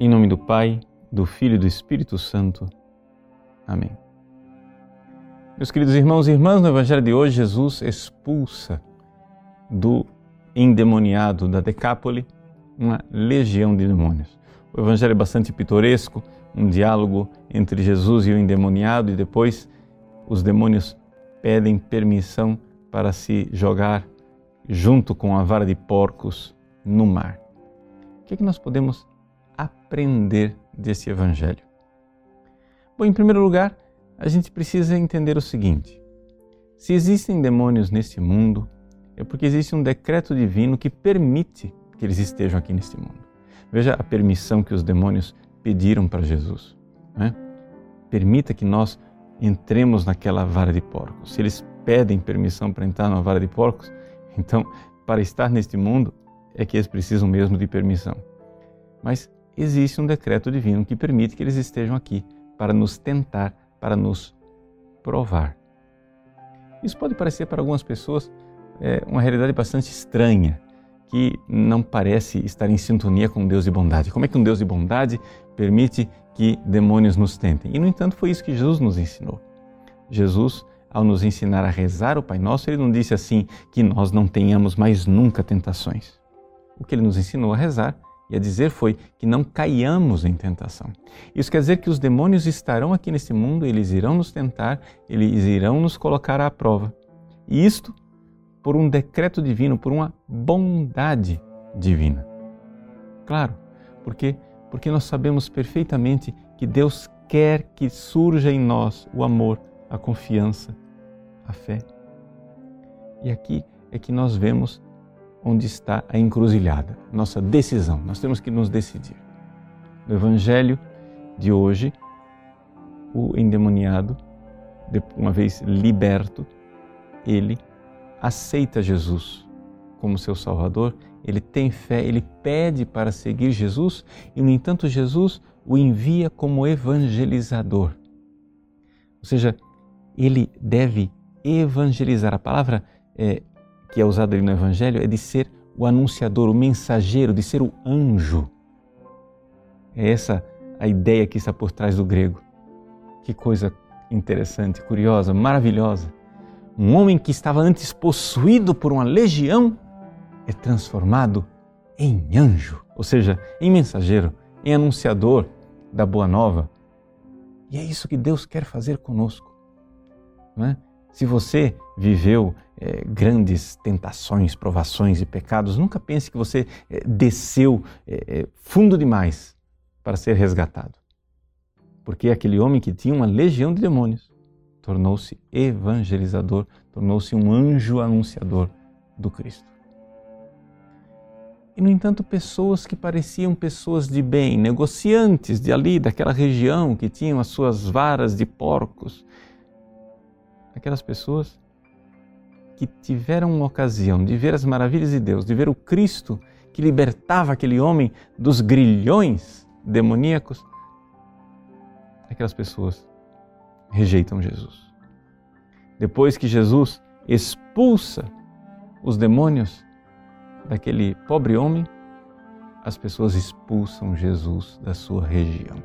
Em nome do Pai, do Filho e do Espírito Santo. Amém. Meus queridos irmãos e irmãs, no Evangelho de hoje, Jesus expulsa do endemoniado da Decápole uma legião de demônios. O Evangelho é bastante pitoresco, um diálogo entre Jesus e o endemoniado, e depois os demônios pedem permissão para se jogar junto com a vara de porcos no mar. O que, é que nós podemos aprender desse Evangelho? Bom, em primeiro lugar, a gente precisa entender o seguinte: se existem demônios neste mundo, é porque existe um decreto divino que permite que eles estejam aqui neste mundo. Veja a permissão que os demônios pediram para Jesus. Né? Permita que nós entremos naquela vara de porcos. Se eles pedem permissão para entrar na vara de porcos, então, para estar neste mundo, é que eles precisam mesmo de permissão. Mas existe um decreto divino que permite que eles estejam aqui para nos tentar, para nos provar. Isso pode parecer para algumas pessoas é, uma realidade bastante estranha, que não parece estar em sintonia com Deus de bondade. Como é que um Deus de bondade permite que demônios nos tentem? E, no entanto, foi isso que Jesus nos ensinou. Jesus, ao nos ensinar a rezar o Pai Nosso, ele não disse assim que nós não tenhamos mais nunca tentações. O que ele nos ensinou a rezar e a dizer foi que não caiamos em tentação. Isso quer dizer que os demônios estarão aqui nesse mundo, eles irão nos tentar, eles irão nos colocar à prova. E isto por um decreto divino, por uma bondade divina. Claro, porque porque nós sabemos perfeitamente que Deus quer que surja em nós o amor, a confiança, a fé. E aqui é que nós vemos onde está a encruzilhada, nossa decisão. Nós temos que nos decidir. No Evangelho de hoje, o endemoniado, uma vez liberto, ele aceita Jesus como seu Salvador, ele tem fé, ele pede para seguir Jesus e, no entanto, Jesus o envia como evangelizador. Ou seja, ele deve evangelizar. A palavra é, que é usado ali no Evangelho é de ser o anunciador, o mensageiro, de ser o anjo. É essa a ideia que está por trás do grego. Que coisa interessante, curiosa, maravilhosa. Um homem que estava antes possuído por uma legião é transformado em anjo, ou seja, em mensageiro, em anunciador da boa nova. E é isso que Deus quer fazer conosco. Não é? Se você viveu é, grandes tentações, provações e pecados, nunca pense que você é, desceu é, fundo demais para ser resgatado. Porque aquele homem que tinha uma legião de demônios tornou-se evangelizador, tornou-se um anjo anunciador do Cristo. E, no entanto, pessoas que pareciam pessoas de bem, negociantes de ali, daquela região, que tinham as suas varas de porcos, aquelas pessoas que tiveram uma ocasião de ver as maravilhas de Deus, de ver o Cristo que libertava aquele homem dos grilhões demoníacos, aquelas pessoas rejeitam Jesus. Depois que Jesus expulsa os demônios daquele pobre homem, as pessoas expulsam Jesus da sua região.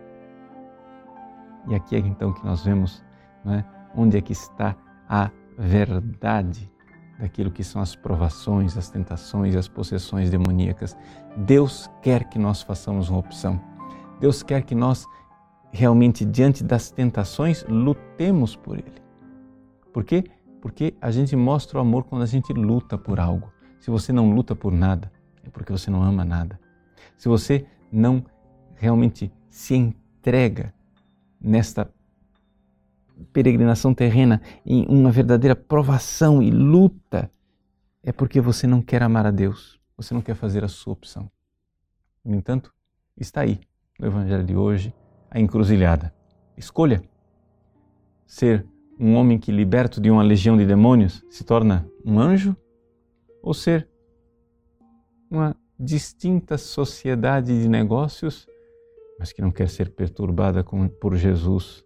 E aqui é então que nós vemos não é, onde é que está a verdade daquilo que são as provações, as tentações, as possessões demoníacas. Deus quer que nós façamos uma opção. Deus quer que nós realmente, diante das tentações, lutemos por Ele. Por quê? Porque a gente mostra o amor quando a gente luta por algo. Se você não luta por nada, é porque você não ama nada. Se você não realmente se entrega nesta peregrinação terrena em uma verdadeira provação e luta, é porque você não quer amar a Deus, você não quer fazer a sua opção. No entanto, está aí no Evangelho de hoje a encruzilhada. Escolha ser um homem que, liberto de uma legião de demônios, se torna um anjo ou ser uma distinta sociedade de negócios, mas que não quer ser perturbada por Jesus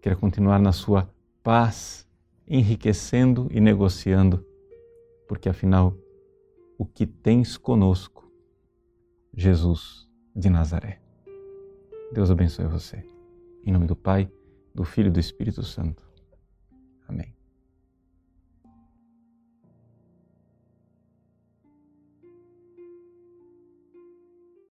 quer continuar na sua paz, enriquecendo e negociando, porque afinal, o que tens conosco, Jesus de Nazaré. Deus abençoe você. Em nome do Pai, do Filho e do Espírito Santo.